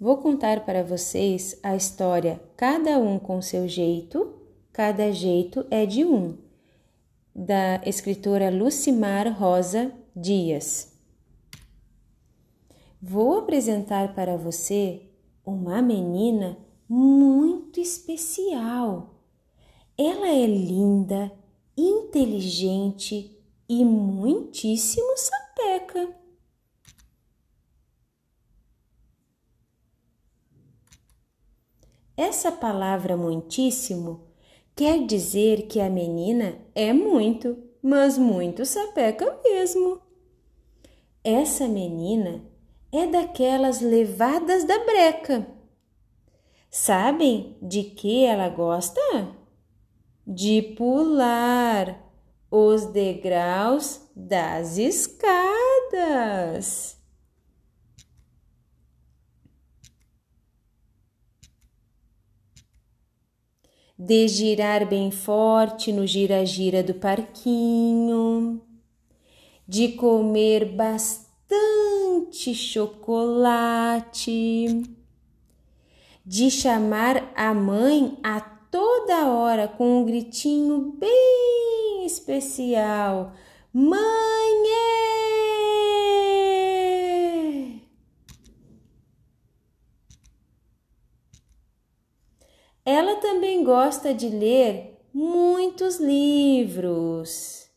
vou contar para vocês a história Cada um com seu jeito, cada jeito é de um, da escritora Lucimar Rosa Dias. Vou apresentar para você uma menina muito especial. Ela é linda, inteligente e muitíssimo sapeca. Essa palavra muitíssimo quer dizer que a menina é muito, mas muito sapeca mesmo. Essa menina é daquelas levadas da breca. Sabem de que ela gosta? De pular os degraus das escadas. De girar bem forte no gira-gira do parquinho, de comer bastante chocolate, de chamar a mãe a toda hora com um gritinho bem especial: Mãe! Ela também gosta de ler muitos livros.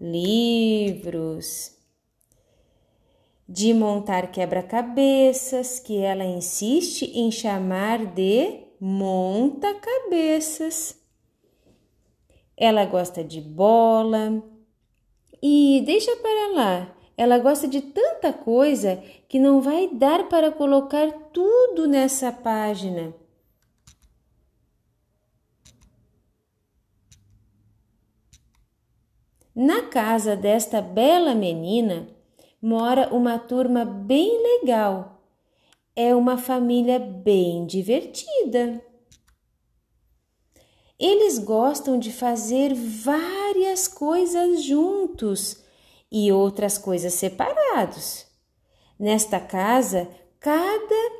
Livros. De montar quebra-cabeças, que ela insiste em chamar de monta-cabeças. Ela gosta de bola. E deixa para lá, ela gosta de tanta coisa que não vai dar para colocar tudo nessa página. Na casa desta bela menina mora uma turma bem legal. É uma família bem divertida. Eles gostam de fazer várias coisas juntos e outras coisas separados. Nesta casa, cada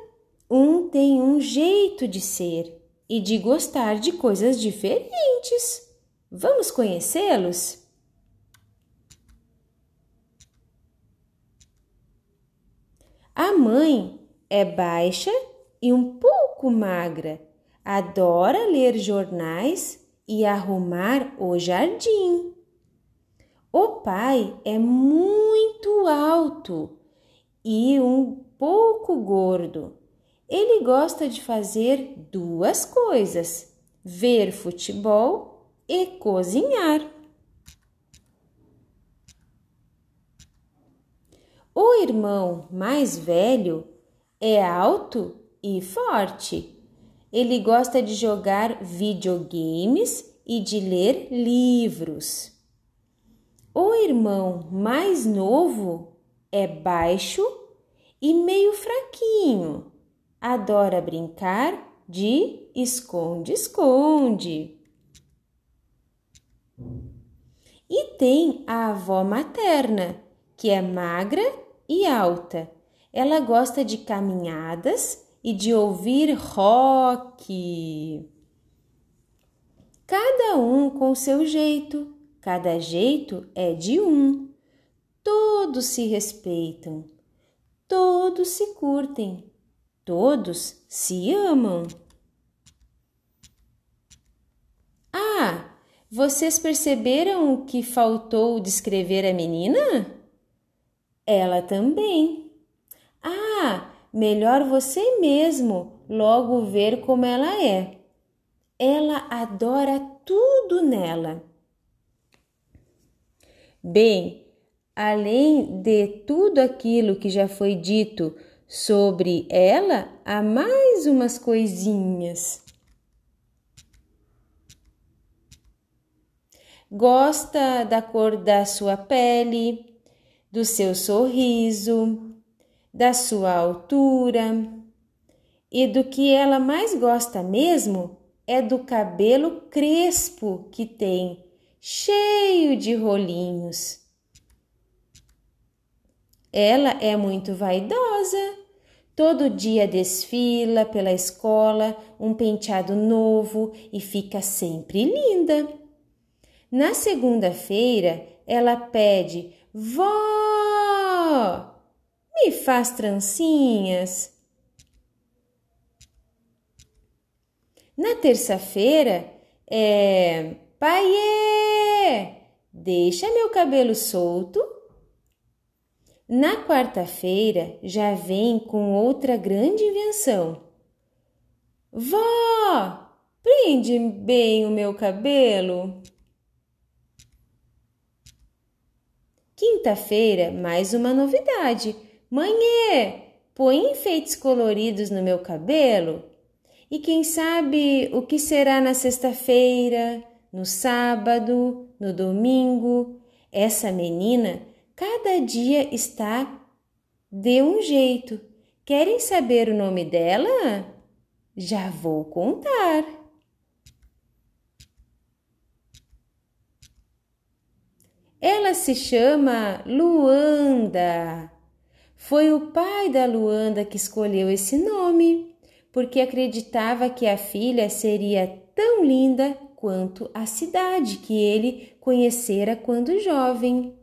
um tem um jeito de ser e de gostar de coisas diferentes. Vamos conhecê-los? A mãe é baixa e um pouco magra, adora ler jornais e arrumar o jardim. O pai é muito alto e um pouco gordo. Ele gosta de fazer duas coisas: ver futebol e cozinhar. O irmão mais velho é alto e forte. Ele gosta de jogar videogames e de ler livros. O irmão mais novo é baixo e meio fraquinho. Adora brincar de esconde-esconde. E tem a avó materna, que é magra e alta. Ela gosta de caminhadas e de ouvir rock. Cada um com seu jeito, cada jeito é de um. Todos se respeitam, todos se curtem, todos se amam. Ah, vocês perceberam o que faltou descrever a menina? Ela também. Ah, melhor você mesmo logo ver como ela é. Ela adora tudo nela. Bem, além de tudo aquilo que já foi dito sobre ela, há mais umas coisinhas. Gosta da cor da sua pele, do seu sorriso, da sua altura. E do que ela mais gosta mesmo é do cabelo crespo que tem, cheio de rolinhos. Ela é muito vaidosa, Todo dia desfila pela escola um penteado novo e fica sempre linda. Na segunda-feira, ela pede: Vó, me faz trancinhas. Na terça-feira, é Paiê, deixa meu cabelo solto. Na quarta-feira já vem com outra grande invenção. Vó, prende bem o meu cabelo. Quinta-feira, mais uma novidade. Mãe, põe enfeites coloridos no meu cabelo. E quem sabe o que será na sexta-feira, no sábado, no domingo? Essa menina cada dia está de um jeito. Querem saber o nome dela? Já vou contar. Ela se chama Luanda. Foi o pai da Luanda que escolheu esse nome, porque acreditava que a filha seria tão linda quanto a cidade que ele conhecera quando jovem.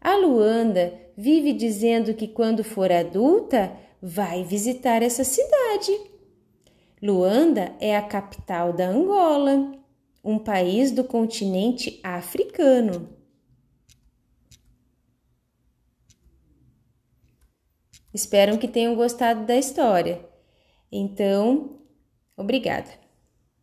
A Luanda vive dizendo que quando for adulta vai visitar essa cidade. Luanda é a capital da Angola um país do continente africano. Espero que tenham gostado da história. Então, obrigada.